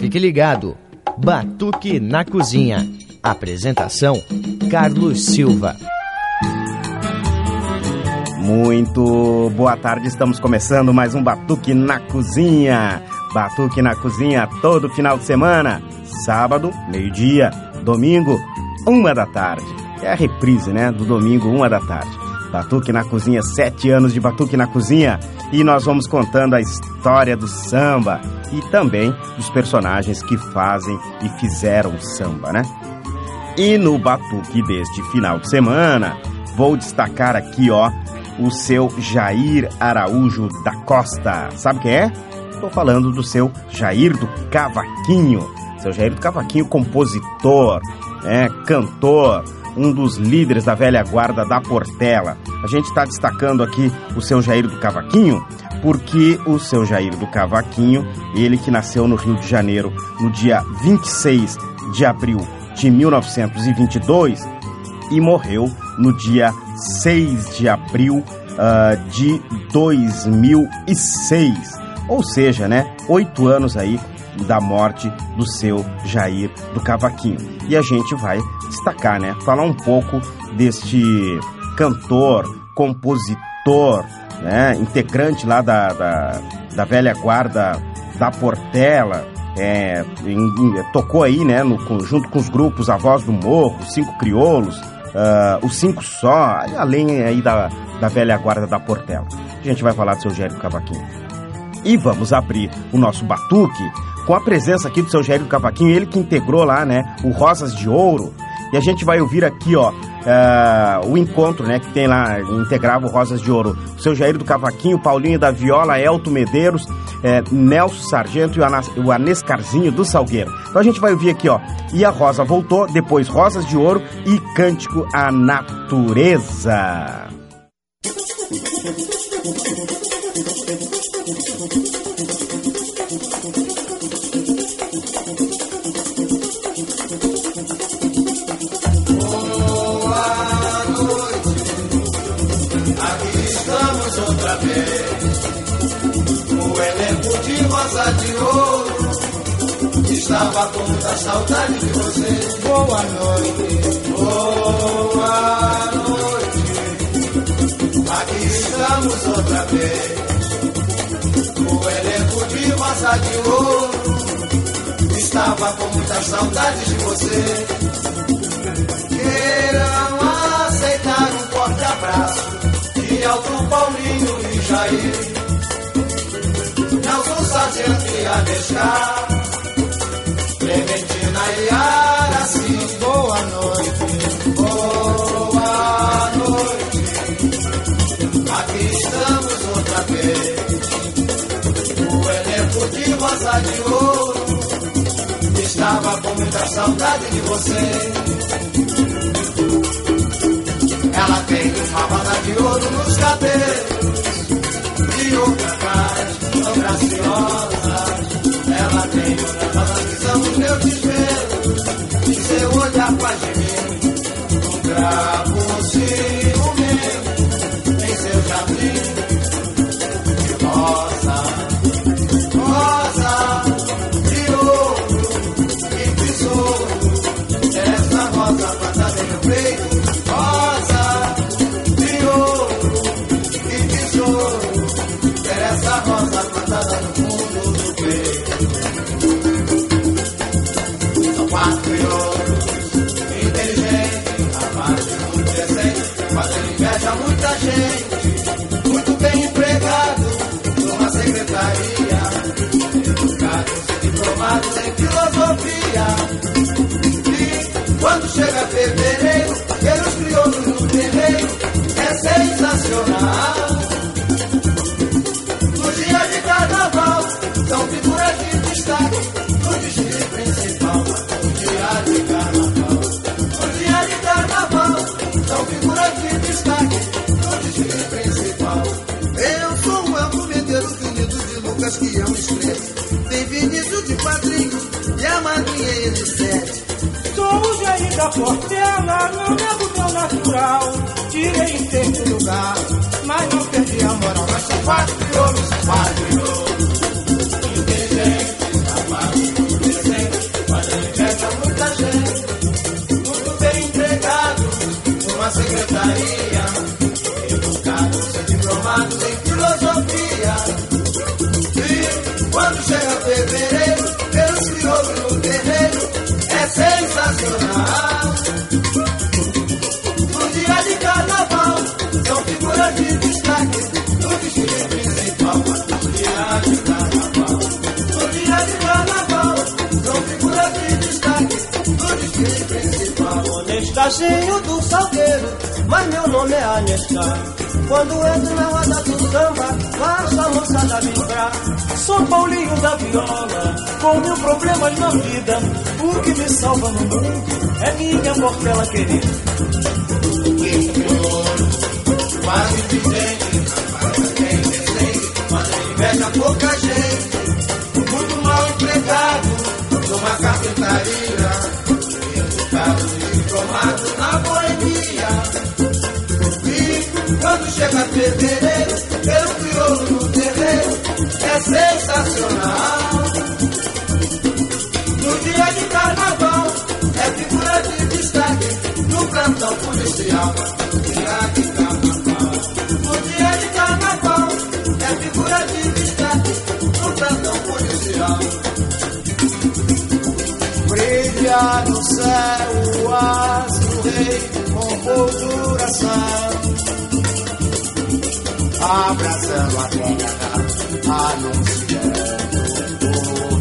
Fique ligado. Batuque na Cozinha. Apresentação: Carlos Silva. Muito boa tarde, estamos começando mais um Batuque na Cozinha. Batuque na Cozinha todo final de semana. Sábado, meio-dia. Domingo, uma da tarde. É a reprise, né? Do domingo, uma da tarde. Batuque na Cozinha, sete anos de Batuque na Cozinha. E nós vamos contando a história do samba e também dos personagens que fazem e fizeram samba, né? E no Batuque deste final de semana, vou destacar aqui, ó, o seu Jair Araújo da Costa. Sabe quem é? Estou falando do seu Jair do Cavaquinho. Seu Jair do Cavaquinho, compositor, né, cantor, um dos líderes da velha guarda da Portela. A gente está destacando aqui o seu Jair do Cavaquinho porque o seu Jair do Cavaquinho, ele que nasceu no Rio de Janeiro no dia 26 de abril de 1922 e morreu no dia 6 de abril uh, de 2006. Ou seja, né, oito anos aí da morte do seu Jair do Cavaquinho. E a gente vai destacar, né, falar um pouco deste cantor, compositor, né, integrante lá da, da, da velha guarda da Portela, é, tocou aí, né, no, junto com os grupos A Voz do Morro, Cinco Crioulos, uh, os Cinco Só, além aí da, da velha guarda da Portela. A gente vai falar do seu Gério Cavaquinho. E vamos abrir o nosso batuque com a presença aqui do seu Gério Cavaquinho, ele que integrou lá, né, o Rosas de Ouro, e a gente vai ouvir aqui, ó, uh, o encontro, né, que tem lá, integrava o Rosas de Ouro. O seu Jair do Cavaquinho, Paulinho da Viola, Elton Medeiros, é, Nelson Sargento e o, Anas, o Anescarzinho do Salgueiro. Então a gente vai ouvir aqui, ó, E a Rosa Voltou, depois Rosas de Ouro e Cântico à Natureza. Outra vez. O elenco de Rosa de Ouro estava com muita saudade de você. Boa noite, boa noite. Aqui estamos outra vez. O elenco de Rosa de Ouro estava com muita saudade de você. Queiram aceitar um forte abraço e Alto Paulinho e Jair, Nelson Sargento e Adescar, Clementina e Araci, boa noite, boa noite. Aqui estamos outra vez, o elenco de Rosa de Ouro estava com muita saudade de você. Ela tem uma banda de ouro nos cabelos. E outra cara tão graciosa. Ela tem outra banda visão no meu desvelo e seu olhar faz de mim um cravo ciumento. Em seu jardim quando chega fevereiro, aqueles crioulos no terreiro, é sensacional. carnaval são figuras de destaque Portela, não nego meu natural. Tirei em sexto lugar, mas não perdi a moral. Nós somos quatro crioulos, Honestaginho do salgueiro, mas meu nome é Anestar. Quando entro na roda do samba, faço a moçada vibrar. Sou Paulinho da viola, com mil problemas na vida. O que me salva no mundo é minha portela querida. Quase vidente, rapaz, quem decente, mas inveja pouca gente. Muito mal empregado numa carpintaria. Educado e diplomado na boemia. E quando chega fevereiro, pelo crioulo no terreiro, é sensacional. No dia de carnaval, é figura de destaque no plantão policial. Dia de carnaval, No céu o astro rei com molduração. Abraçando a terra, anunciando o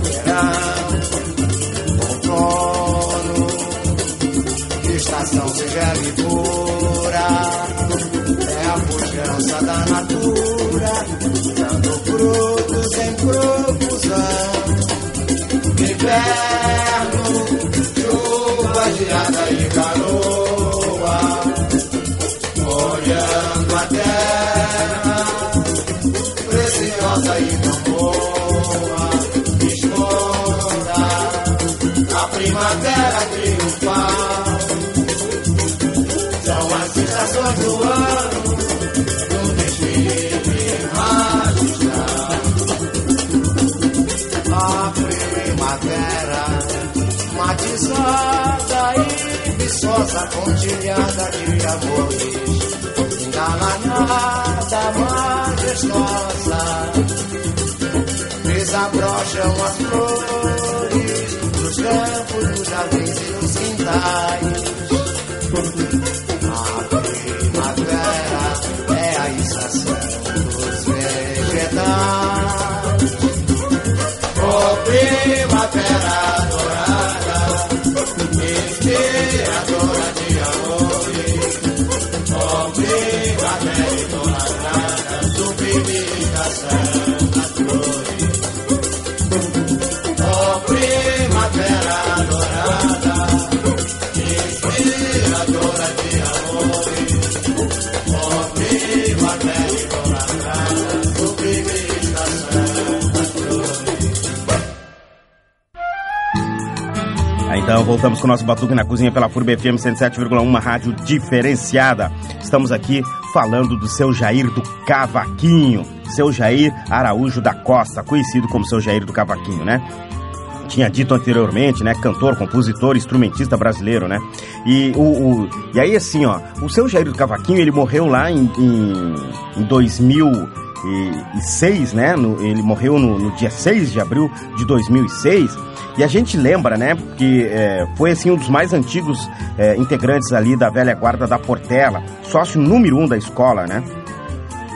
verão. Outono, estação singela e. É a pujança da natura, dando frutos em profusão. Inverno, geada e garoa, olhando a terra, preciosa e tão boa, esconda a primavera triunfal. São as estações do ano, no desfile magistral a primavera matizada e viçosa, pontilhada de amores, engalanhada, majestosa, desabrocham as flores nos campos, nos jardins e nos quintais. A primavera é a estação dos vegetais. Oh, primavera Então voltamos com o nosso Batuque na Cozinha pela FURB FM 107,1, uma rádio diferenciada. Estamos aqui falando do seu Jair do Cavaquinho, seu Jair Araújo da Costa, conhecido como seu Jair do Cavaquinho, né? Tinha dito anteriormente, né? Cantor, compositor, instrumentista brasileiro, né? E, o, o- e aí, assim, ó, o seu Jair do Cavaquinho, ele morreu lá em, em, em 2006, né? No- ele morreu no, no dia 6 de abril de 2006. E a gente lembra, né? Que é, foi, assim, um dos mais antigos é, integrantes ali da velha guarda da Portela, sócio número um da escola, né?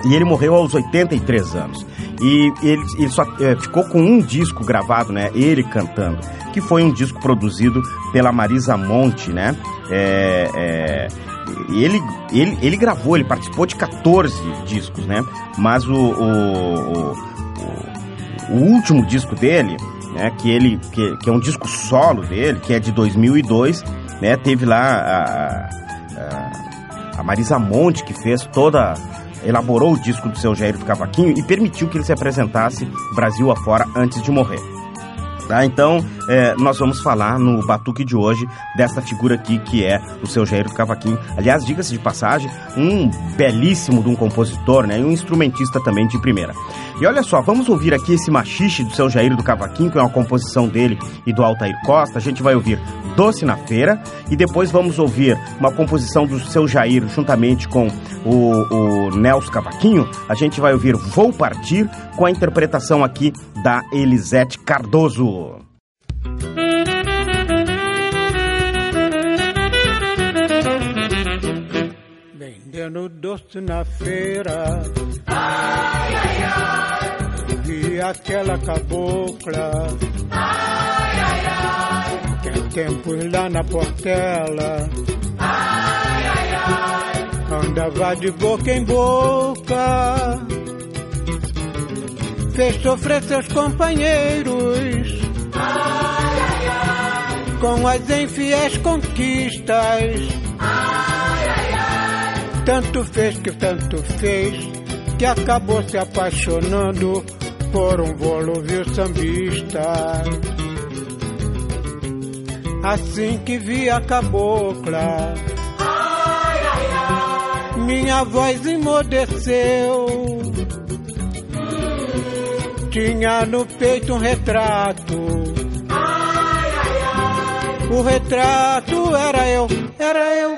E ele morreu aos 83 anos. E ele, ele só eh, ficou com um disco gravado, né? Ele cantando. Que foi um disco produzido pela Marisa Monte, né? É, é, ele, ele, ele gravou, ele participou de 14 discos, né? Mas o, o, o, o- último disco dele, né? Que, ele, que, que é um disco solo dele, que é de 2002, né? Teve lá a- a, a Marisa Monte que fez toda elaborou o disco do seu Jair do Cavaquinho e permitiu que ele se apresentasse Brasil afora antes de morrer. Tá? Então, é, nós vamos falar no Batuque de hoje desta figura aqui que é o seu Jair Cavaquinho. Aliás, diga-se de passagem, um belíssimo de um compositor, né? E um instrumentista também de primeira. E olha só, vamos ouvir aqui esse machixe do seu Jair do Cavaquinho, que é uma composição dele e do Altair Costa. A gente vai ouvir Doce na Feira e depois vamos ouvir uma composição do seu Jair juntamente com o, o Nelson Cavaquinho. A gente vai ouvir Vou Partir com a interpretação aqui da Elisete Cardoso. Vendendo doce na feira. Ai, ai, ai. Vi aquela cabocla. Ai, ai, ai. Tem tempos lá na portela. Ai, ai, ai. Andava de boca em boca. Fez sofrer seus companheiros. Ai, ai, ai. Com as infiéis conquistas. Tanto fez que tanto fez que acabou se apaixonando por um volúvel sambista. Assim que vi a cabocla, minha voz emudeceu. Tinha no peito um retrato. Ai, ai, ai. O retrato era eu, era eu.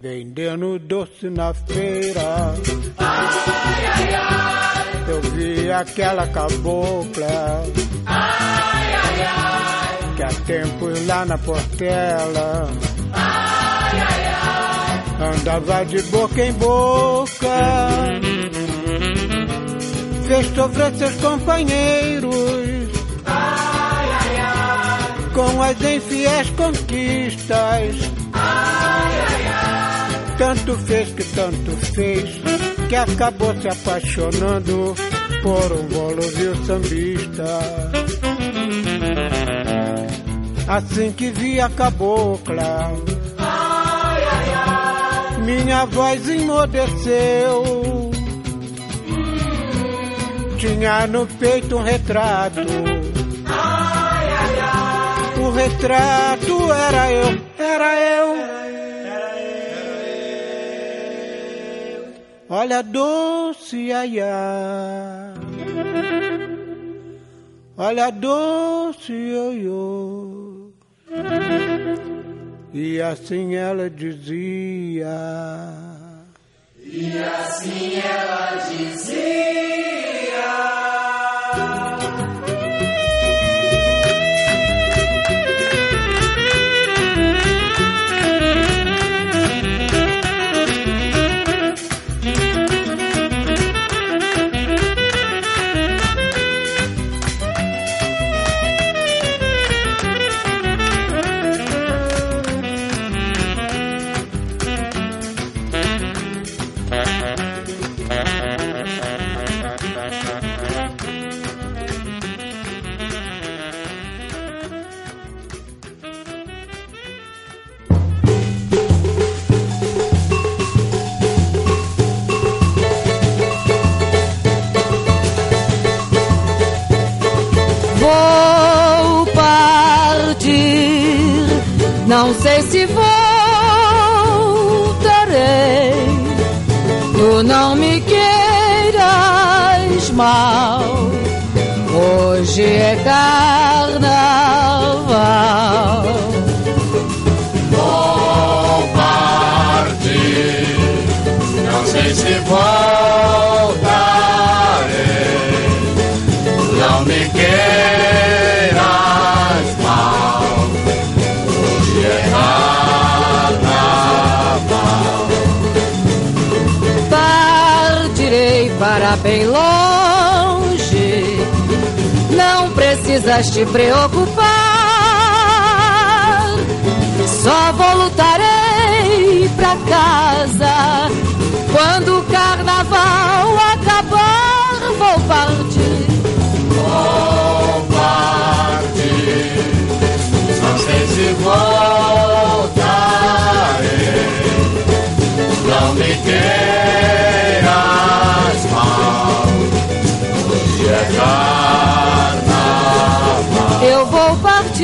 Vendendo doce na feira. Ai, ai, ai. Eu vi aquela cabocla. Ai, ai, ai. Que há tempos lá na portela. Ai, ai, ai. Andava de boca em boca. Fez sofrer seus companheiros. Ai, ai, ai. Com as infiéis conquistas. Tanto fez que tanto fez que acabou se apaixonando por um volúvel sambista. Assim que vi a cabocla, minha voz emudeceu. Tinha no peito um retrato. Ai, ai, ai. O retrato era eu, era eu. Olha doce aiá. Olha doce ioiô. E assim ela dizia. E assim ela dizia. Não precisas te preocupar. Só voltarei pra casa quando o carnaval acabar. Vou partir. Vou partir, não sei se voltarei. Não me queiras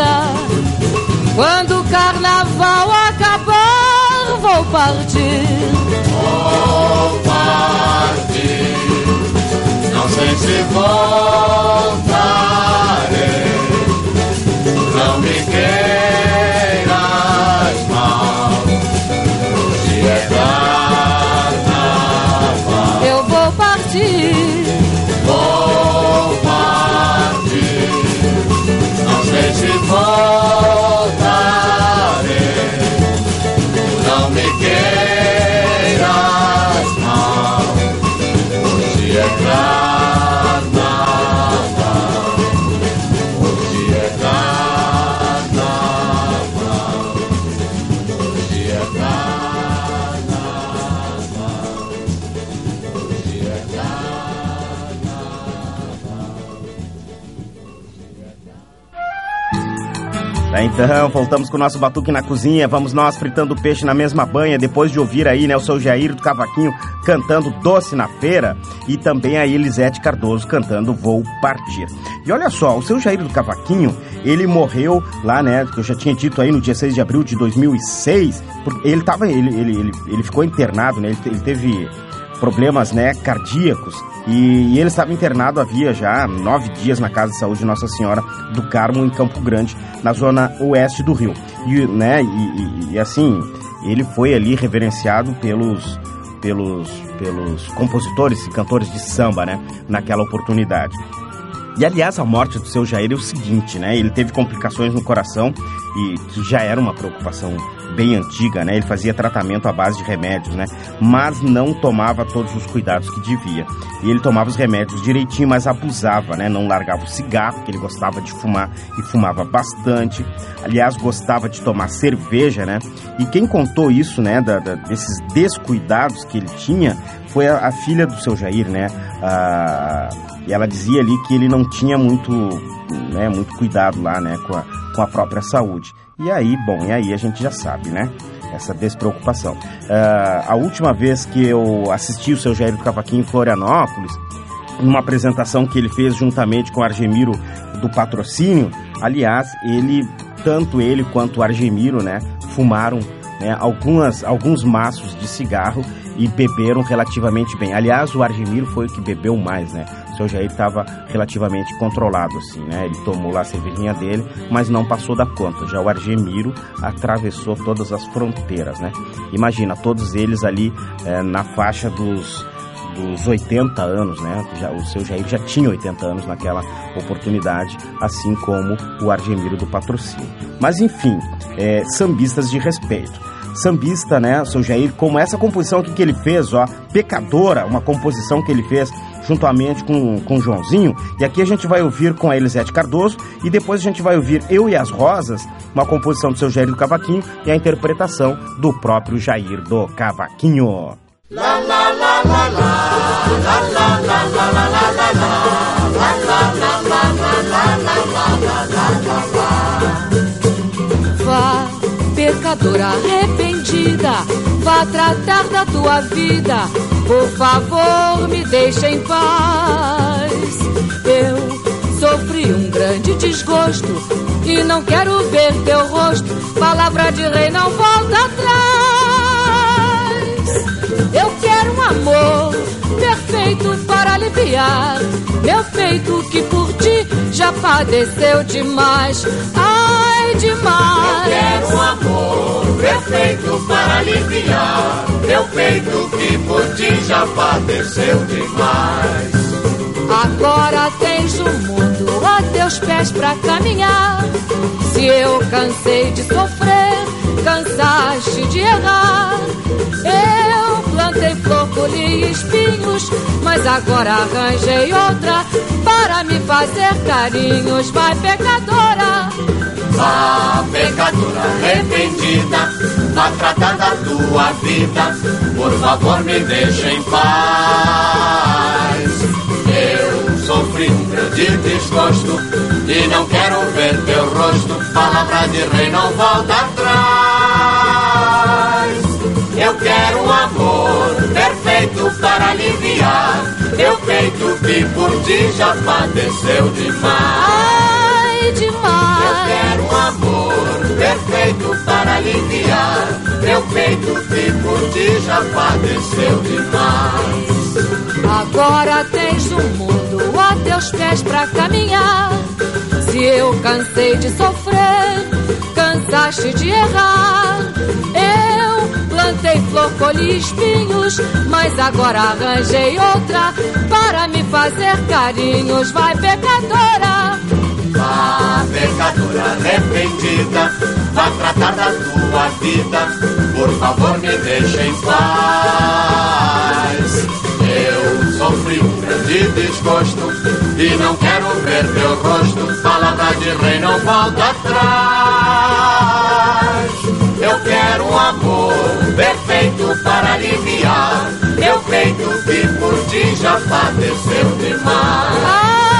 casa quando o carnaval acabar. Vou partir. Vou partir. Não sei se voltarei. Não me queiras mal. Hoje é carnaval. Eu vou partir. Voltarei. Não me queiras então, voltamos com o nosso batuque na cozinha. Vamos nós fritando peixe na mesma banha, depois de ouvir aí, né, o seu Jair do Cavaquinho cantando Doce na Feira e também a Elisete Cardoso cantando Vou Partir. E olha só, o seu Jair do Cavaquinho, ele morreu lá, né, que eu já tinha dito aí no dia 6 de abril de 2006, porque ele tava, ele, ele, ele, ele ficou internado, né, ele, ele teve problemas né, cardíacos e, e ele estava internado havia já nove dias na Casa de Saúde Nossa Senhora do Carmo, em Campo Grande, na zona oeste do Rio. E, né, e, e- e, assim, ele foi ali reverenciado pelos, pelos, pelos compositores e cantores de samba né, naquela oportunidade. E aliás, a morte do seu Jair é o seguinte, né? Ele teve complicações no coração e que já era uma preocupação bem antiga, né? Ele fazia tratamento à base de remédios, né? Mas não tomava todos os cuidados que devia. E ele tomava os remédios direitinho, mas abusava, né? Não largava o cigarro, que ele gostava de fumar e fumava bastante. Aliás, gostava de tomar cerveja, né? E quem contou isso, né? da- da- desses descuidados que ele tinha foi a, a filha do seu Jair, né? A, e ela dizia ali que ele não tinha muito, né, muito cuidado lá, né, com a, com a própria saúde. E aí, bom, e aí a gente já sabe, né? Essa despreocupação. Ah, a última vez que eu assisti o seu Jair do Cavaquinho em Florianópolis, numa apresentação que ele fez juntamente com o Argemiro do Patrocínio, aliás, ele, tanto ele quanto o Argemiro, né, fumaram né, algumas, alguns maços de cigarro e beberam relativamente bem. Aliás, o Argemiro foi o que bebeu mais, né? Seu Jair estava relativamente controlado, assim, né? Ele tomou lá a cervejinha dele, mas não passou da conta. Já o Argemiro atravessou todas as fronteiras, né? Imagina, todos eles ali eh, na faixa dos dos 80 anos, né? Já, o seu Jair já tinha 80 anos naquela oportunidade, assim como o Argemiro do patrocínio. Mas enfim, é, sambistas de respeito. Sambista, né, o seu Jair, como essa composição aqui que ele fez, ó, Pecadora, uma composição que ele fez juntamente com, com o Joãozinho. E aqui a gente vai ouvir com a Elisete Cardoso e depois a gente vai ouvir Eu e as Rosas, uma composição do seu Jair do Cavaquinho e a interpretação do próprio Jair do Cavaquinho. Vá, pecadora tratar da tua vida. Por favor, me deixe em paz. Eu sofri um grande desgosto e não quero ver teu rosto. Palavra de rei não volta atrás. Eu quero um amor perfeito para aliviar meu peito que por ti já padeceu demais. Ai, demais. Quero um amor perfeito para aliviar meu peito que por ti já padeceu demais. Agora tens o mundo a teus pés pra caminhar. Se eu cansei de sofrer, cansaste de errar. Eu plantei flor, colhi espinhos, mas agora arranjei outra para me fazer carinhos. Vai, pecadora, lá, pecadora arrependida, na trata da tua vida, por favor me deixe em paz. Eu sofri um grande desgosto e não quero ver teu rosto, palavra de rei não volta atrás. Eu quero um amor perfeito para aliviar meu peito que por ti já padeceu demais. Ai, demais perfeito para aliviar meu peito que por ti já padeceu demais. Agora tens um mundo a teus pés pra caminhar. Se eu cansei de sofrer, cansaste de errar. Eu plantei flor, colhi espinhos, mas agora arranjei outra para me fazer carinhos. Vai, pecadora! Vá, pecadora arrependida, vá tratar da tua vida. Por favor, me deixe em paz. Eu sofri um grande desgosto e não quero ver teu rosto. Palavra de rei não volta atrás. Eu quero um amor perfeito para aliviar meu peito que por ti já padeceu demais.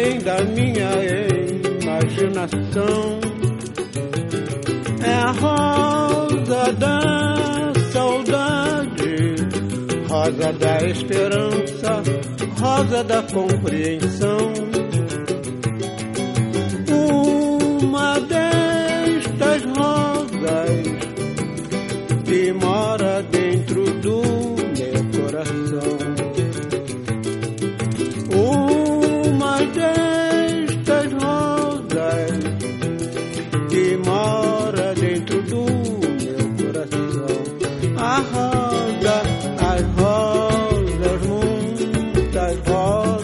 saem da minha imaginação. É a rosa da saudade, rosa da esperança, rosa da compreensão. Uma destas rosas que mora dentro do mora dentro do meu coração. A rosa, as rosas, muitas rosas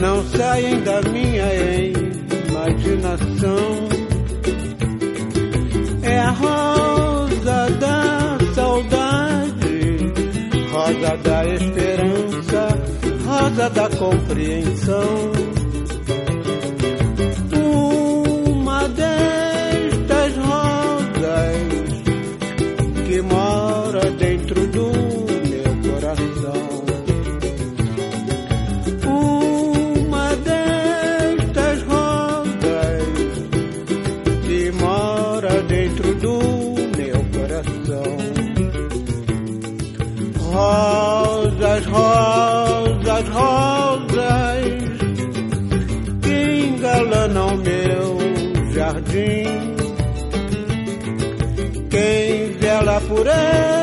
não saem da minha imaginação é a rosa da saudade, rosa da esperança, rosa da compreensão. procurei.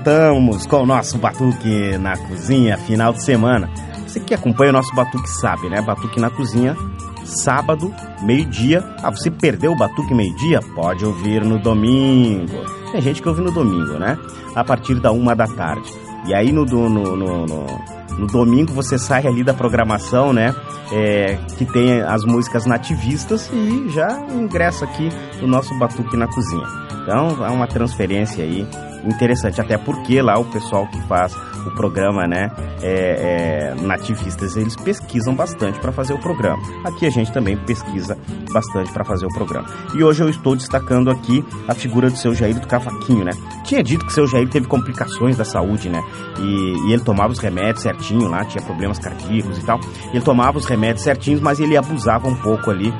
Voltamos com o nosso Batuque na Cozinha, final de semana. Você que acompanha o nosso Batuque sabe, né? Batuque na Cozinha, sábado, meio-dia. Ah, você perdeu o Batuque meio-dia? Pode ouvir no domingo. Tem gente que ouve no domingo, né? A partir da uma da tarde. E aí no, no, no, no, no domingo você sai ali da programação, né? É, que tem as músicas nativistas e já ingressa aqui no nosso Batuque na Cozinha. Então, há uma transferência aí interessante, até porque lá o pessoal que faz o programa, né, é, é, nativistas, eles pesquisam bastante para fazer o programa. Aqui a gente também pesquisa bastante para fazer o programa. E hoje eu estou destacando aqui a figura do seu Jair do Cavaquinho, né? Tinha dito que seu Jair teve complicações da saúde, né? E, e ele tomava os remédios certinho lá, tinha problemas cardíacos e tal. Ele tomava os remédios certinhos, mas ele abusava um pouco ali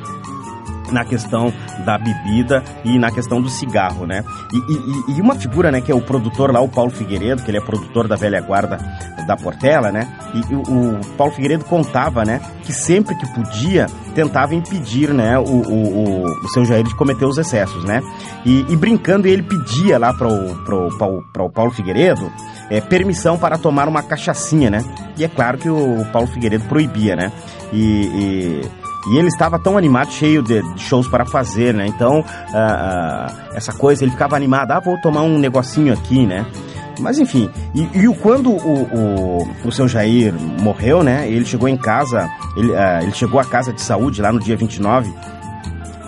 na questão da bebida e na questão do cigarro, né? E, e, e, uma figura, né, que é o produtor lá, o Paulo Figueiredo, que ele é produtor da velha guarda da Portela, né? E o, o Paulo Figueiredo contava, né, que sempre que podia tentava impedir, né, o, o, o, seu Jair de cometer os excessos, né? E, e brincando ele pedia lá para o Paulo Figueiredo é, permissão para tomar uma cachaçinha, né? E é claro que o Paulo Figueiredo proibia, né? e, e e ele estava tão animado, cheio de, shows para fazer, né? Então, uh, uh, essa coisa, ele ficava animado, ah, vou tomar um negocinho aqui, né? Mas enfim, e, e quando o, o, o, seu Jair morreu, né? Ele chegou em casa, ele, uh, ele chegou à casa de saúde lá no dia 29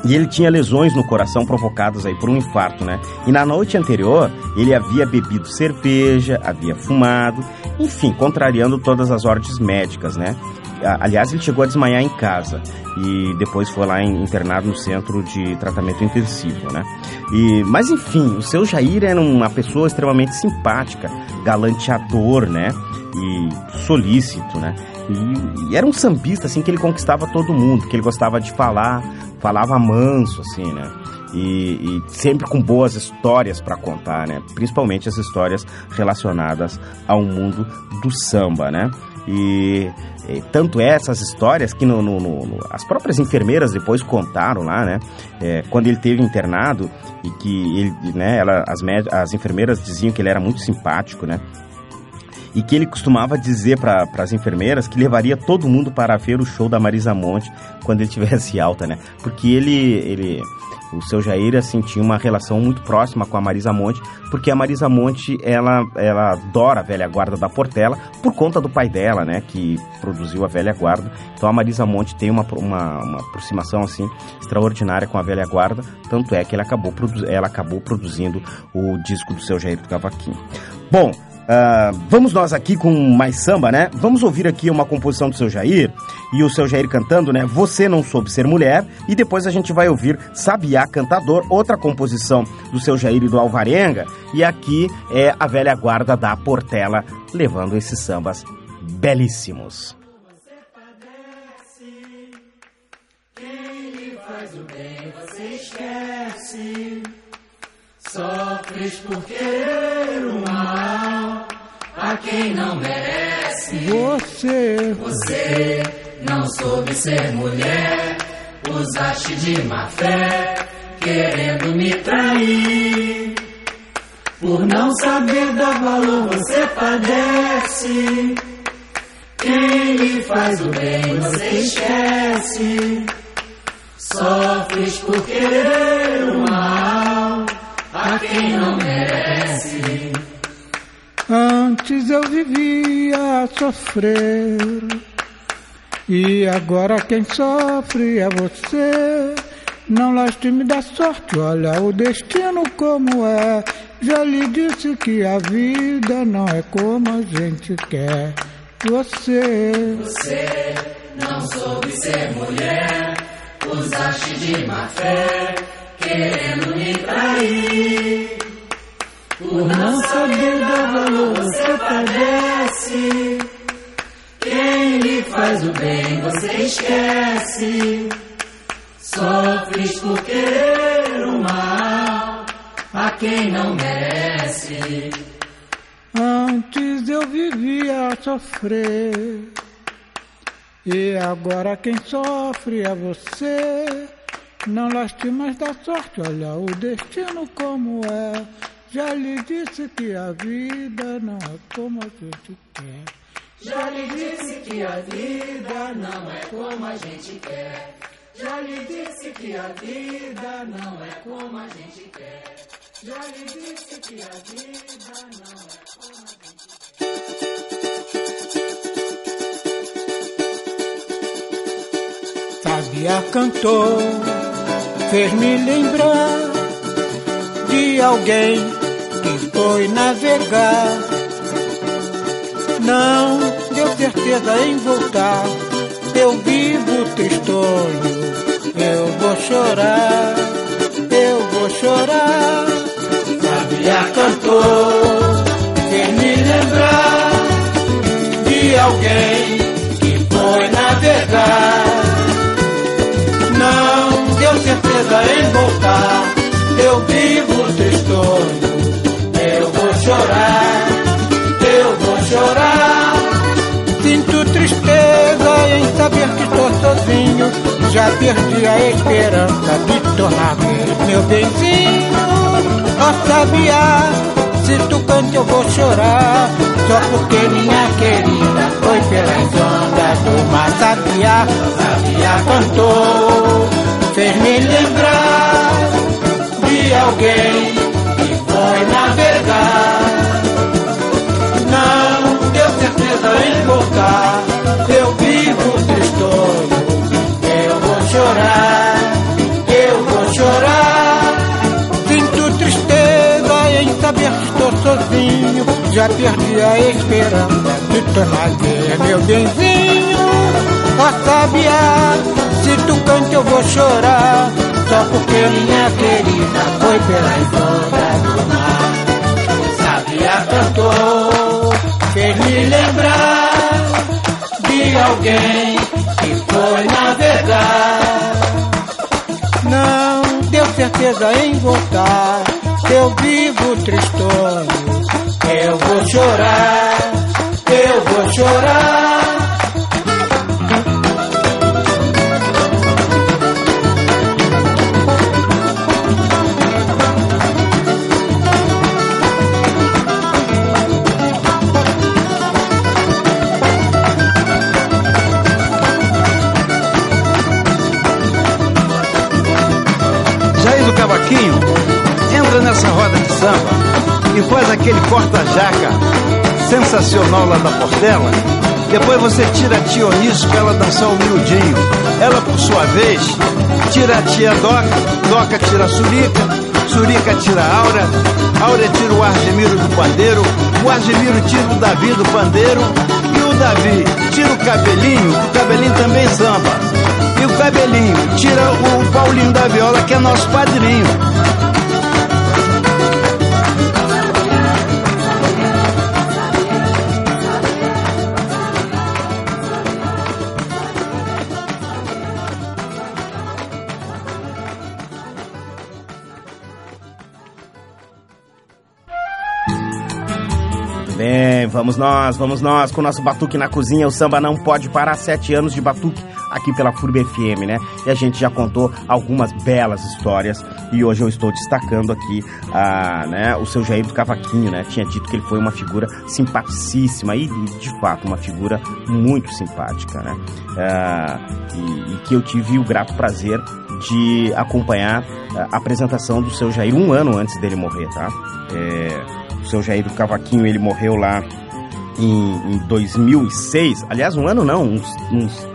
e ele tinha lesões no coração provocadas aí por um infarto, né? E na noite anterior, ele havia bebido cerveja, havia fumado, enfim, contrariando todas as ordens médicas, né? Aliás, ele chegou a desmaiar em casa e depois foi lá internado no centro de tratamento intensivo, né? E, mas enfim, o seu Jair era uma pessoa extremamente simpática, galanteador, né? E solícito, né? E, e, era um sambista, assim, que ele conquistava todo mundo, que ele gostava de falar, falava manso, assim, né? E, e sempre com boas histórias para contar, né? Principalmente as histórias relacionadas ao mundo do samba, né? E, e tanto é essas histórias que no, no, no, as próprias enfermeiras depois contaram lá, né? É, quando ele teve internado e que ele, né, ela, as, as enfermeiras diziam que ele era muito simpático, né? E que ele costumava dizer para as enfermeiras que levaria todo mundo para ver o show da Marisa Monte quando ele tivesse alta, né? Porque ele, ele o seu Jair assim tinha uma relação muito próxima com a Marisa Monte, porque a Marisa Monte ela ela adora a velha guarda da Portela por conta do pai dela, né, que produziu a velha guarda. Então a Marisa Monte tem uma, uma, uma aproximação assim extraordinária com a velha guarda, tanto é que ela acabou ela acabou produzindo o disco do seu Jair do Cavaquinho. Bom, Uh, vamos nós aqui com mais samba, né? Vamos ouvir aqui uma composição do seu Jair e o seu Jair cantando, né? Você não soube ser mulher e depois a gente vai ouvir Sabiá Cantador, outra composição do seu Jair e do Alvarenga e aqui é a velha guarda da Portela levando esses sambas belíssimos. Sofres por querer o mal a quem não merece. Você, você não soube ser mulher, usaste de má fé, querendo me trair. Por não saber dar valor, você padece. Quem lhe faz o bem, você esquece. Sofres por querer o mal a quem não merece. Antes eu vivia a sofrer, e agora quem sofre é você. Não lastime da sorte, olha o destino como é. Já lhe disse que a vida não é como a gente quer. Você, você não soube ser mulher, usaste de má fé querendo me trair. Por não saber dar valor, você padece. Quem lhe faz o bem, você esquece. Sofres por querer o mal a quem não merece. Antes eu vivia a sofrer. E agora quem sofre é você. Não lastimas da sorte, olha o destino como é. Já lhe disse que a vida não é como a gente quer. Já lhe disse que a vida não é como a gente quer. Já lhe disse que a vida não é como a gente quer. Já lhe disse que a vida não é como a gente quer. Sabia cantou, fez-me lembrar de alguém que foi navegar. Não deu certeza em voltar. Eu vivo tristonho, eu vou chorar, eu vou chorar. Sabia cantou, fez me lembrar de alguém que foi navegar. Certeza em voltar. Eu vivo tristonho, eu vou chorar, eu vou chorar. Sinto tristeza em saber que estou sozinho. Já perdi a esperança de tornar meu benzinho. Ó sabiá, se tu canta eu vou chorar. Só porque minha querida foi pelas ondas do mar. Sabiá, sabiá cantou, fez me lembrar de alguém que foi navegar. Não deu certeza em voltar. Eu vivo tristonho, eu vou chorar, eu vou chorar. Sinto tristeza em saber que estou sozinho. Já perdi a esperança de tornar meu benzinho. Ó sabiá, se tu canta eu vou chorar. Só porque minha querida foi pelas ondas do mar. Sabia cantou, fez me lembrar de alguém que foi navegar. Não deu certeza em voltar. Eu vivo tristonho, eu vou chorar, eu vou chorar. E faz aquele corta-jaca sensacional lá da Portela. Depois você tira a tia Onísio pra ela dançar o miudinho. Ela, por sua vez, tira a tia Doca, Doca tira a Surica, Surica tira a Aura, Aura tira o Argemiro do pandeiro, o Argemiro tira o Davi do pandeiro e o Davi tira o cabelinho, o cabelinho também samba. E o cabelinho tira o Paulinho da Viola, que é nosso padrinho. Vamos nós, vamos nós com o nosso Batuque na Cozinha. O samba não pode parar. Sete anos de Batuque aqui pela FURB FM, né? E a gente já contou algumas belas histórias e hoje eu estou destacando aqui a, né, o seu Jair do Cavaquinho, né? Tinha dito que ele foi uma figura simpaticíssima e, de fato, uma figura muito simpática, né? Ah, e, e que eu tive o grato prazer de acompanhar a apresentação do seu Jair um ano antes dele morrer, tá? É, o seu Jair do Cavaquinho, ele morreu lá em, em 2006. Aliás, um ano não, uns, uns,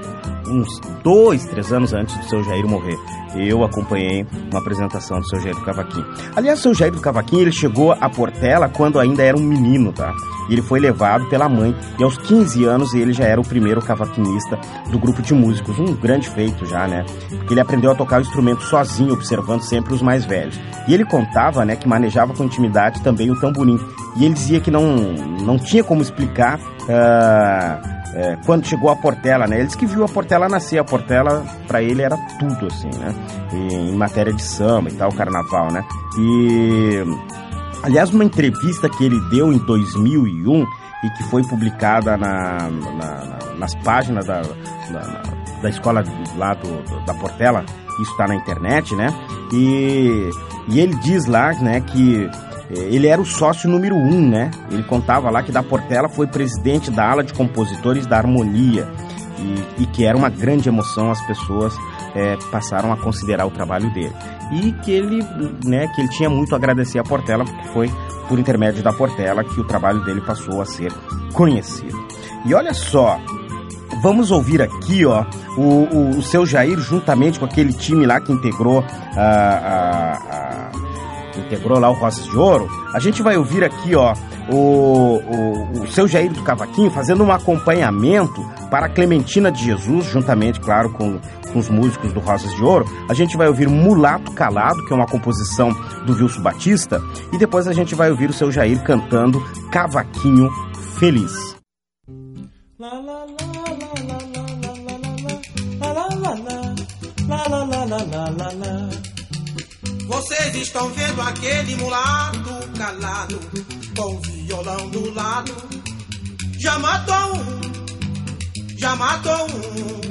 uns dois, três anos antes do seu Jair morrer. Eu acompanhei uma apresentação do seu Jair do Cavaquinho. Aliás, o seu Jair do Cavaquinho, ele chegou a Portela quando ainda era um menino, tá? E ele foi levado pela mãe. E aos 15 anos ele já era o primeiro cavaquinista do grupo de músicos. Um grande feito já, né? Porque ele aprendeu a tocar o instrumento sozinho, observando sempre os mais velhos. E ele contava, né, que manejava com intimidade também o tamborim. E ele dizia que não, não tinha como explicar ah, é, quando chegou a Portela, né? Ele disse que viu a Portela nascer. A Portela, para ele, era tudo, assim, né? E, em matéria de samba e tal, carnaval, né? E, aliás, uma entrevista que ele deu em 2001 e que foi publicada na, na- na- nas páginas da, da, da escola lá do, do- da Portela, isso está na internet, né? E, e ele diz lá, né, que ele era o sócio número um, né? Ele contava lá que da Portela foi presidente da ala de compositores da Harmonia e, e que era uma grande emoção as pessoas é, passaram a considerar o trabalho dele e que ele, né, que ele tinha muito a agradecer a Portela porque foi por intermédio da Portela que o trabalho dele passou a ser conhecido. E olha só, vamos ouvir aqui, ó, o, o, o seu Jair juntamente com aquele time lá que integrou a, a, a integrou lá o Rosas de Ouro. A gente vai ouvir aqui, ó, o, o, o seu Jair do Cavaquinho fazendo um acompanhamento para Clementina de Jesus, juntamente, claro, com, com os músicos do Rosas de Ouro. A gente vai ouvir Mulato Calado, que é uma composição do Wilson Batista, e depois a gente vai ouvir o seu Jair cantando Cavaquinho Feliz. La la la la la la la la Vocês estão vendo aquele mulato calado com violão do lado. Já matou um, já matou um.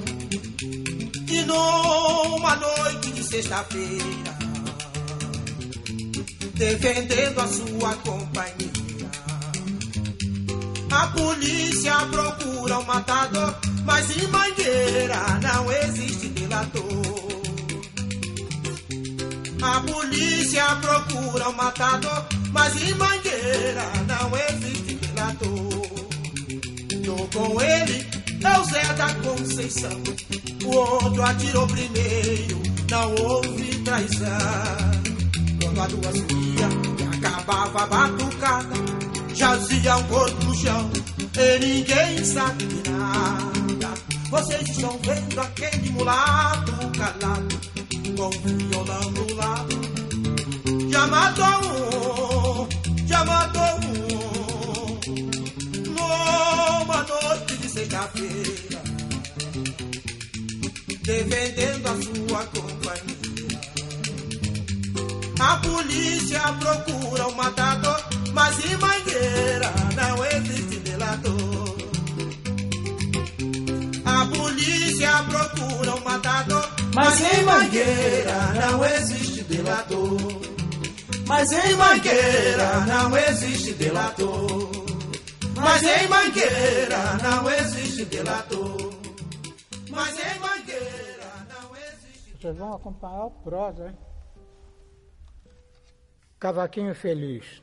E numa noite de sexta-feira, defendendo a sua companhia. A polícia procura o um matador, mas em Mangueira não existe delator. A polícia procura o matador, mas em Mangueira não existe delator. Tô com ele, é o Zé da Conceição. O outro atirou primeiro, não houve traição. Quando a lua subia e acabava a batucada, jazia um corpo no chão e ninguém sabe de nada. Vocês estão vendo aquele mulato calado com violão defendendo a sua companhia. A polícia procura o matador, mas em Mangueira não existe delator. A polícia procura o matador, mas em Mangueira não existe delator. Mas em Mangueira não existe delator. Mas em Mangueira não existe delator. Vocês vão acompanhar o prosa, hein? Cavaquinho Feliz.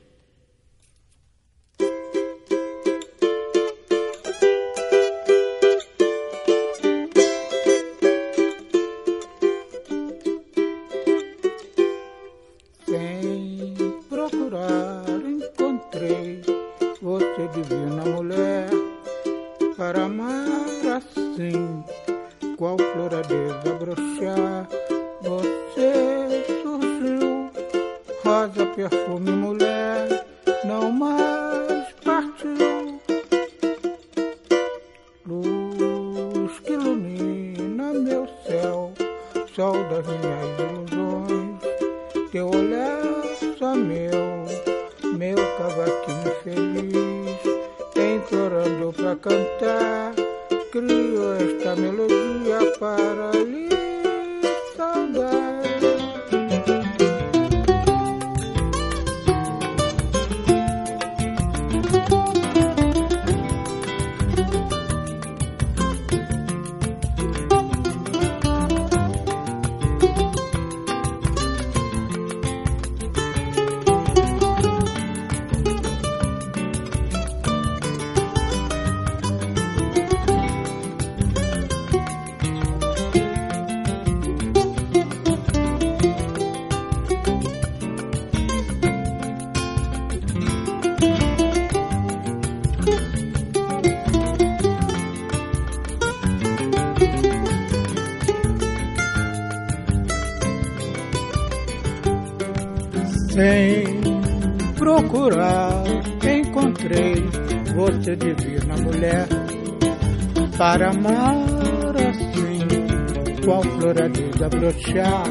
Amar assim, qual flor a desabrochar.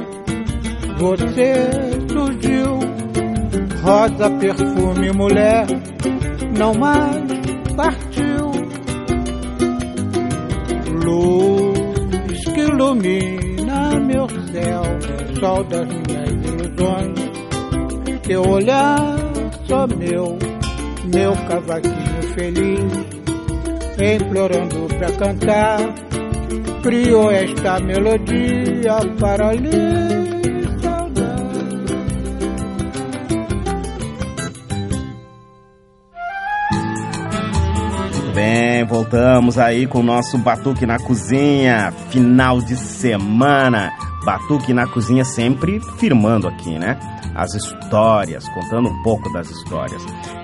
Você surgiu, rosa, perfume, mulher, não mais partiu. Luz que ilumina meu céu, sol das minhas ilusões teu olhar só meu, meu cavaquinho feliz, implorando pra cantar, criou esta melodia para lhe bem, voltamos aí com o nosso Batuque na Cozinha, final de semana. Batuque na Cozinha sempre firmando aqui, né? As histórias, contando um pouco das histórias.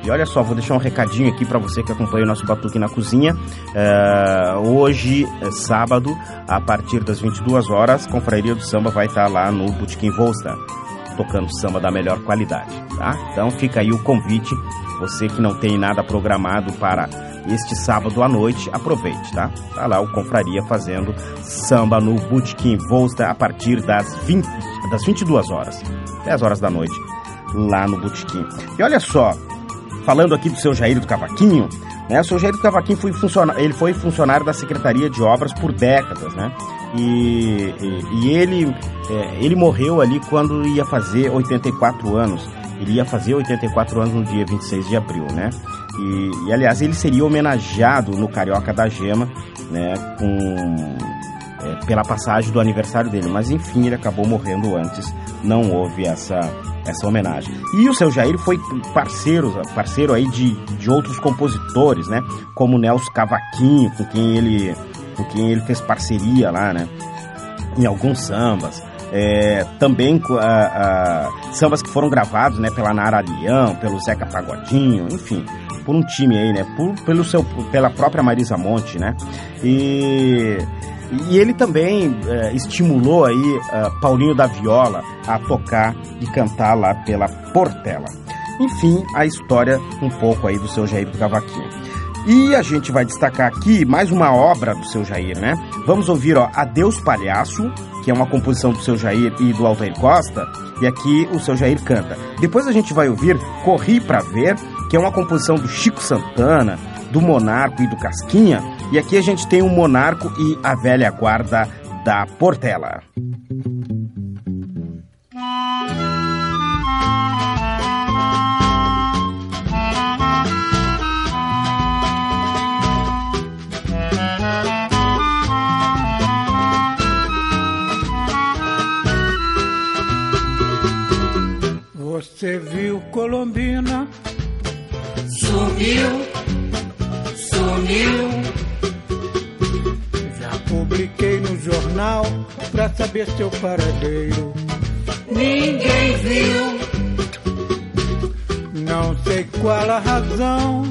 E olha só, vou deixar um recadinho aqui para você que acompanha o nosso Batuque na Cozinha. É, hoje, é sábado, a partir das 22 horas, Confraria do Samba vai estar lá no Botequim Volsta, tocando samba da melhor qualidade, tá? Então fica aí o convite, você que não tem nada programado para este sábado à noite, aproveite, tá? Tá lá o Confraria fazendo samba no Botequim Volsta a partir das, 20, das 22 horas, 10 horas da noite, lá no Botequim. E olha só, falando aqui do seu Jair do Cavaquinho, né? O seu Jair do Cavaquinho foi funcionário, ele foi funcionário da Secretaria de Obras por décadas, né? E, e, e ele, é, ele morreu ali quando ia fazer 84 anos. Ele ia fazer 84 anos no dia 26 de abril, né? E, e aliás, ele seria homenageado no Carioca da Gema, né? Com, é, pela passagem do aniversário dele. Mas enfim, ele acabou morrendo antes. Não houve essa, essa homenagem. E o seu Jair foi parceiro, parceiro aí de, de outros compositores, né? Como Nelson Cavaquinho, com quem ele, com quem ele fez parceria lá, né? Em alguns sambas. É, também sambas que foram gravados né, pela Nara Leão, pelo Zeca Pagodinho, enfim, por um time aí, né? Por, pelo seu, pela própria Marisa Monte, né? E, e ele também é, estimulou aí uh, Paulinho da Viola a tocar e cantar lá pela Portela. Enfim, a história um pouco aí do seu Jair do Cavaquinho. E a gente vai destacar aqui mais uma obra do seu Jair, né? Vamos ouvir, ó, Adeus Palhaço, que é uma composição do seu Jair e do Altair Costa, e aqui o seu Jair canta. Depois a gente vai ouvir Corri Pra Ver, que é uma composição do Chico Santana, do Monarco e do Casquinha, e aqui a gente tem o Monarco e a velha guarda da Portela. Você viu Colombina? Saber seu paradeiro. Ninguém viu, Não sei qual a razão,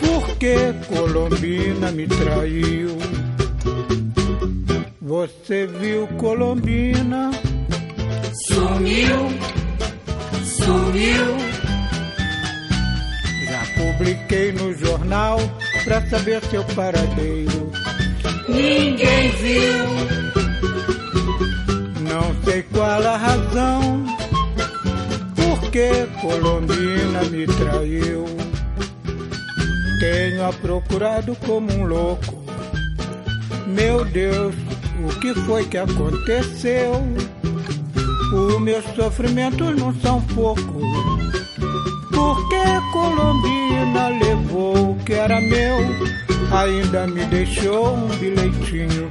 porque Colombina me traiu. Você viu Colombina? sumiu, sumiu. Já publiquei no jornal pra saber seu paradeiro. Ninguém viu, porque Colombina me traiu. Tenho a procurado como um louco. Meu Deus, o que foi que aconteceu? Os meus sofrimentos não são poucos. Porque Colombina levou o que era meu, ainda me deixou um bilhetinho.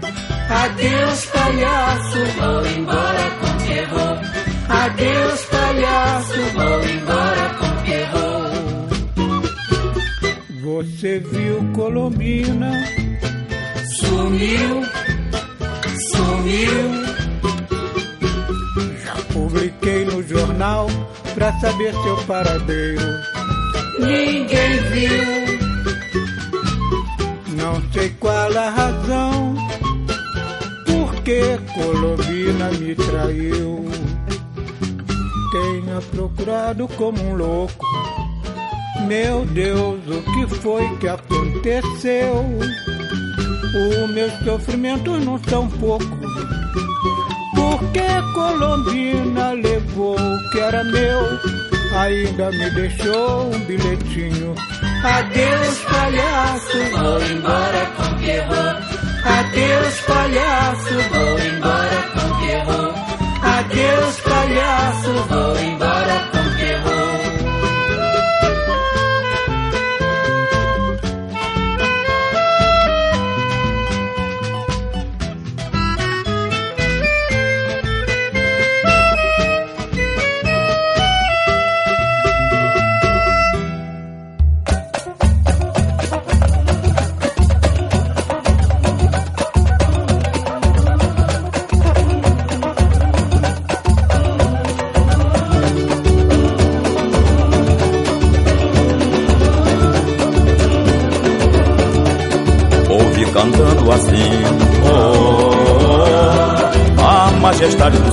adeus palhaço, vou embora com terror. Adeus palhaço, vou embora com terror. Você viu Colombina? Sumiu, sumiu, Já publiquei no jornal pra saber seu paradeiro. ninguém viu, Não sei qual a razão, porque Colombina me traiu. Tenho procurado como um louco. Meu Deus, o que foi que aconteceu? Os meus sofrimentos não são poucos. Porque Colombina levou o que era meu, ainda me deixou um bilhetinho. adeus palhaço, vou embora com terror. Adeus palhaço, vou embora com Adeus palhaço, vou embora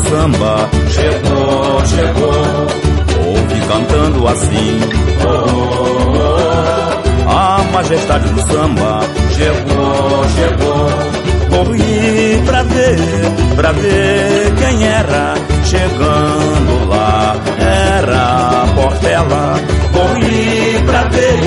samba chegou, chegou. Ouve cantando assim. Oh, oh, oh. A majestade do samba chegou, chegou. Corri pra ver, pra ver quem era chegando lá. Era Portela. Corri pra ver,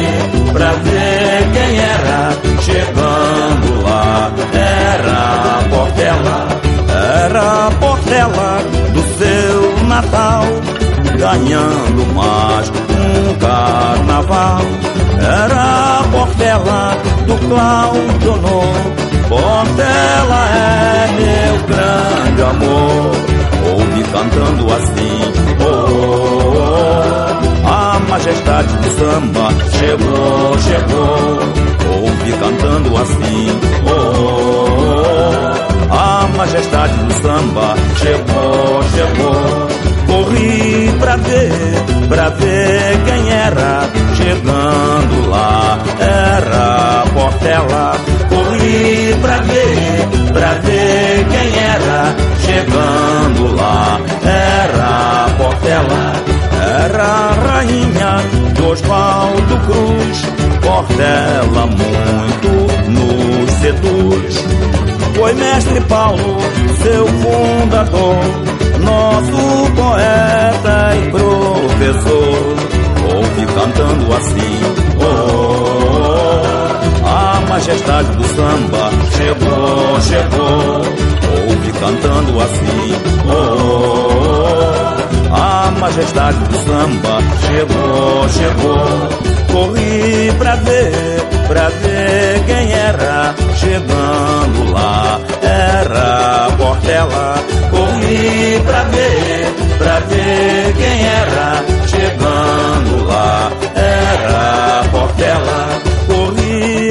Portela do seu Natal, ganhando mais um carnaval. Era Portela do Claudionor Portela é meu grande amor. Ouve cantando assim, oh, oh, oh, a majestade do samba chegou, chegou. Ouve cantando assim, oh, oh, oh, a majestade do samba chegou, chegou. Corri pra ver, pra ver quem era chegando lá. Era Portela corri pra ver, pra ver quem era chegando lá. Era Portela, era a rainha de Oswaldo Cruz. Portela muito nos seduz. Foi mestre Paulo, seu fundador, nosso poeta e professor. Ouve cantando assim, oh, oh, oh majestade do samba chegou, chegou. Ouve cantando assim, oh, oh, a majestade do samba chegou, chegou. Corri pra ver, pra ver quem era chegando lá. Era Portela. Corri pra ver, pra ver quem era chegando lá. Era Portela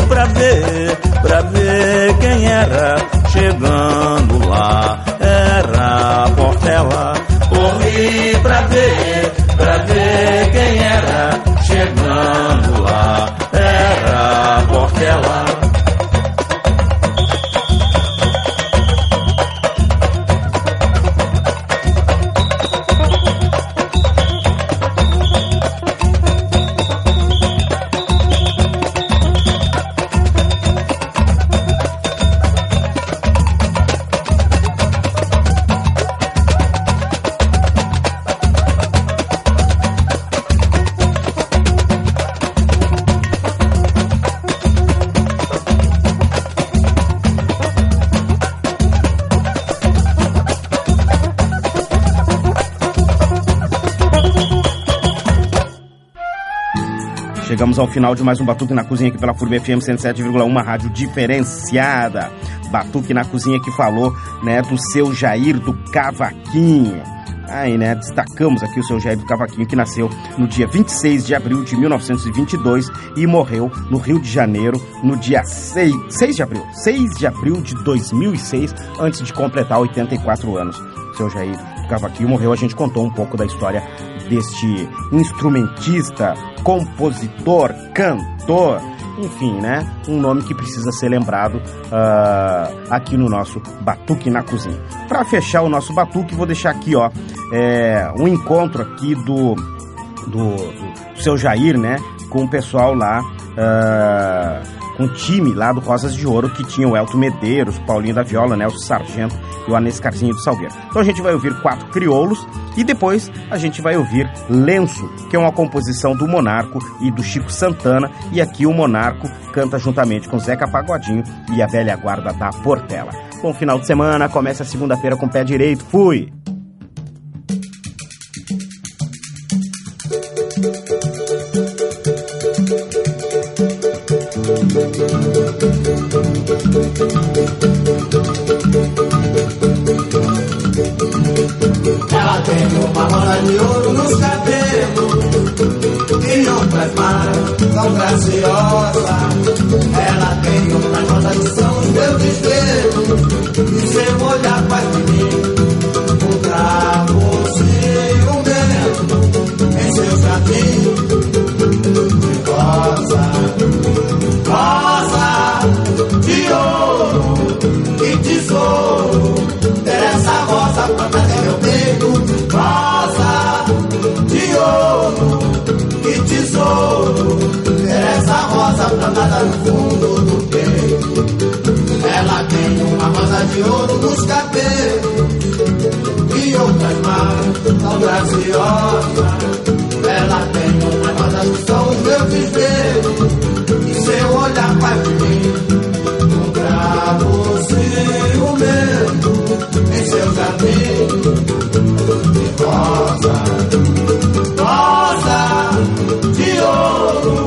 pra ver, pra ver quem era era Chegamos ao final de mais um Batuque na Cozinha aqui pela FURB FM 107,1, rádio diferenciada. Batuque na Cozinha que falou, né, do seu Jair do Cavaquinho. Aí, né, destacamos aqui o seu Jair do Cavaquinho, que nasceu no dia 26 de abril de 1922 e morreu no Rio de Janeiro no dia 6, 6 de abril, 6 de abril de 2006, antes de completar 84 anos. Seu Jair do Cavaquinho morreu, a gente contou um pouco da história deste instrumentista, compositor, cantor, enfim, né? Um nome que precisa ser lembrado uh, aqui no nosso Batuque na Cozinha. Para fechar o nosso Batuque, vou deixar aqui, ó, é, um encontro aqui do, do, do seu Jair, né? Com o pessoal lá. Uh, com o time lá do Rosas de Ouro, que tinha o Elton Medeiros, Paulinho da Viola, Nelson Sargento e o Anês Carzinho do Salgueiro. Então a gente vai ouvir quatro crioulos e depois a gente vai ouvir Lenço, que é uma composição do Monarco e do Chico Santana. E aqui o Monarco canta juntamente com Zeca Pagodinho e a velha guarda da Portela. Bom final de semana, começa segunda-feira com o pé direito. Fui! São de ouro nos cabelos e outras mais tão graciosas. Ela tem uma rosa que são os meus desvelos, e seu olhar faz mim um cravo ciumento em seu jardim de rosa, rosa de ouro,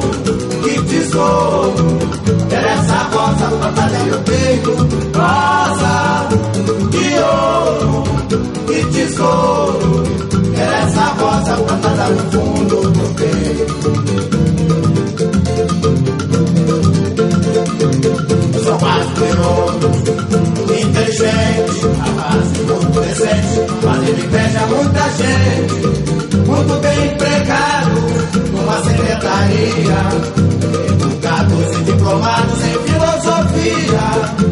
que tesouro, era essa rosa plantada em meu peito, tesouro, era essa rosa plantada no fundo do peito. Sou patrioto, inteligente, rapaz muito decente, fazendo inveja a muita gente, muito bem empregado, numa secretaria, educados e diplomados em filosofia.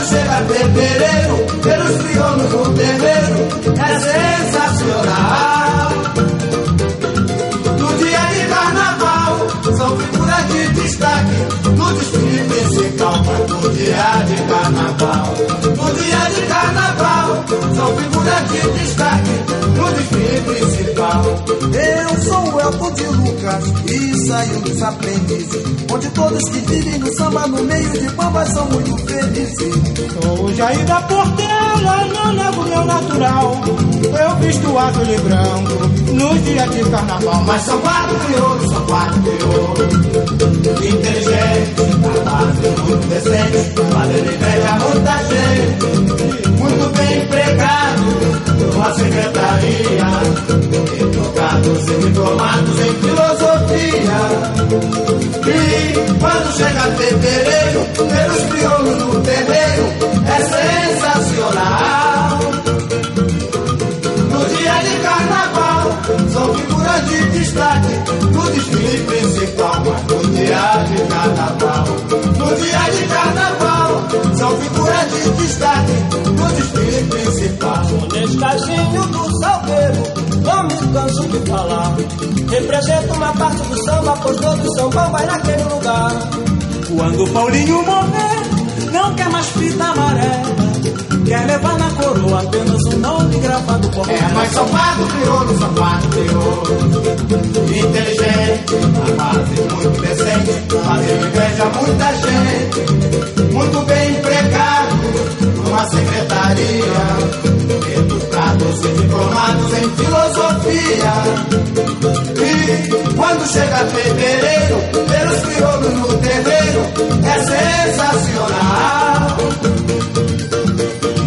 Quando chega fevereiro, pelos crioulos no terreiro, é sensacional. No dia de carnaval, são figuras de destaque no desfile principal. No dia de carnaval, figuras de destaque no desfile principal. Eu sou o Elton de Lucas e saio dos aprendizes, onde todos que vivem no samba no meio de bambas são muito felizes. Sou o Jair da Portela, não nego meu natural. Eu visto azul e branco no dia de carnaval. Mas são quatro crioulos, são quatro crioulos Inteligentes, capazes, muito decentes Fazendo inveja muita gente Muito bem empregado Numa secretaria Educados e diplomados em filosofia E quando chega fevereiro Pelos crioulos no terreiro É sensacional no dia de carnaval, são figuras de destaque no desfile principal. Mas no dia de carnaval, no dia de carnaval, são figuras de destaque no desfile principal. Nescadinho do salgueiro, não me canso de falar. Representa uma parte do samba, pois todo samba vai naquele lugar. Quando Paulinho morrer, não quer mais fita amarela. Quer levar na coroa apenas um nome gravado por É, mas são quatro crioulos, são quatro crioulos Inteligentes, rapazes muito decentes Fazendo inveja a muita gente Muito bem empregados numa secretaria Educados e diplomados em filosofia E quando chega fevereiro Pelos crioulos no terreiro É sensacional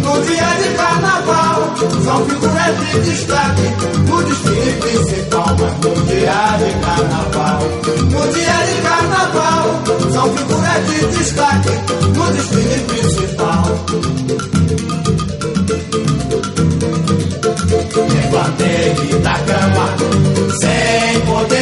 no dia de carnaval, são figuras de destaque no desfile principal. Mas no dia de carnaval, no dia de carnaval, são figuras de destaque no desfile principal. Levantei-me da cama sem poder,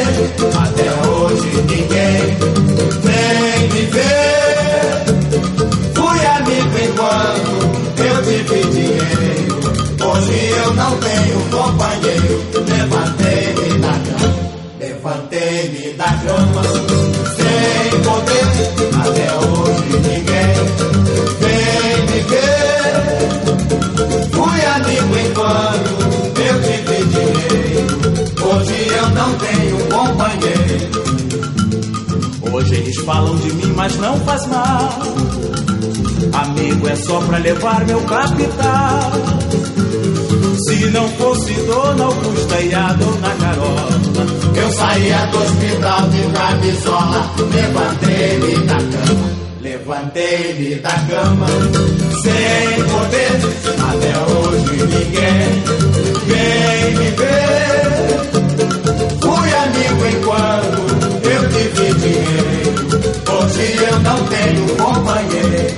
falam de mim, mas não faz mal. Amigo é só pra levar meu capital. Se não fosse Dona Augusta e a Dona Carola, Eu saía do hospital de camisola, levantei-me da cama, levantei-me da cama, sem poder, até hoje ninguém vem me ver. Fui amigo enquanto hoje eu não tenho companheiro.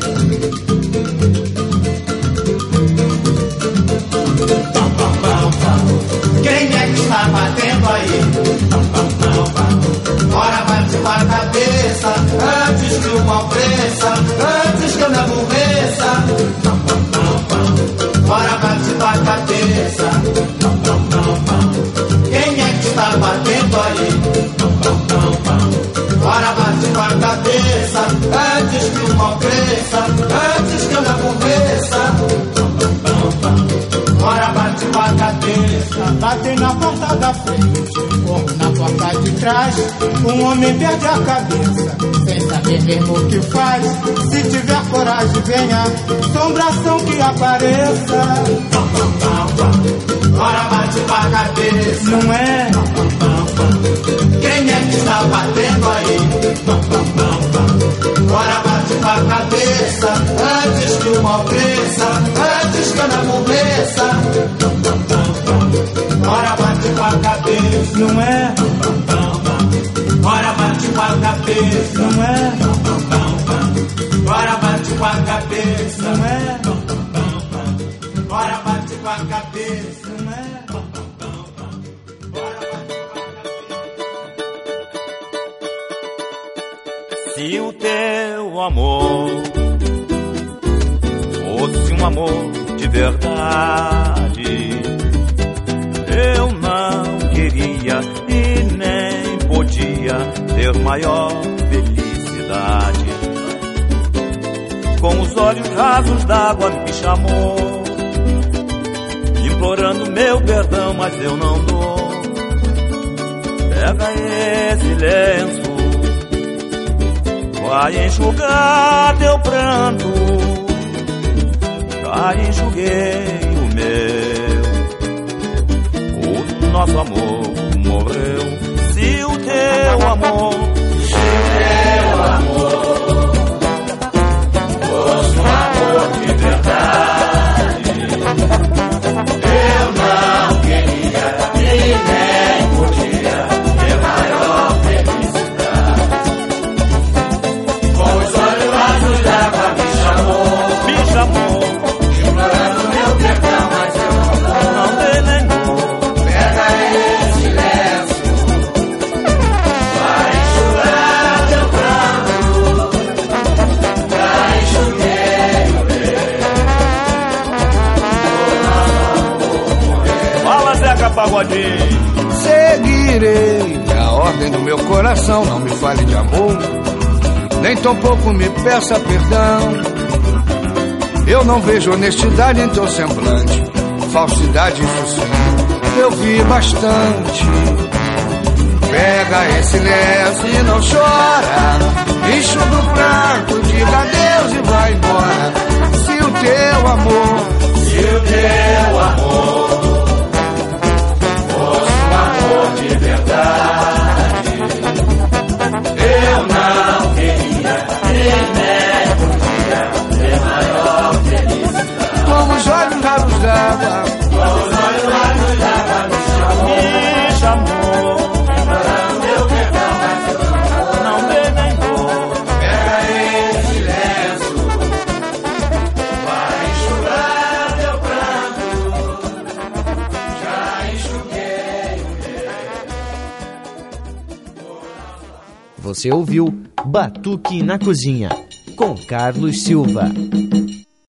Pam, pam, pam, pam. Quem é que está batendo aí? Pam, pam, pam, pam. Bora bate com a cabeça Antes que o mal cresça trás. Um homem perde a cabeça, sem saber mesmo o que faz. Se tiver coragem, venha, sombração que apareça. Bora bate com a cabeça, não é? Quem é que está batendo aí? Bora bate com a cabeça, antes que o mal cresça, antes que eu não convença. Bora bate com a cabeça, não é? Bora bate com a cabeça, não é? Bora bate com a cabeça, não é? Bora bate com a cabeça? Se o teu amor fosse um amor de verdade, podia ter maior felicidade. Com os olhos rasos d'água me chamou, implorando meu perdão, mas eu não dou. Pega esse lenço vai enxugar teu pranto. Já enxuguei o meu. O nosso amor morreu. Me peça perdão. Eu não vejo honestidade em teu semblante, falsidade isso sim, eu vi bastante. Pega esse lenço e não chora, enxuga o pranto, diga adeus e vai embora. Se o teu amor, Se o teu amor fosse um amor de verdade, eu não queria e nem podia ter maior felicidade. como os olhos raros d'água, Com os olhos raros d'água me chamou, Me chamou, Você ouviu Batuque na Cozinha, com Carlos Silva.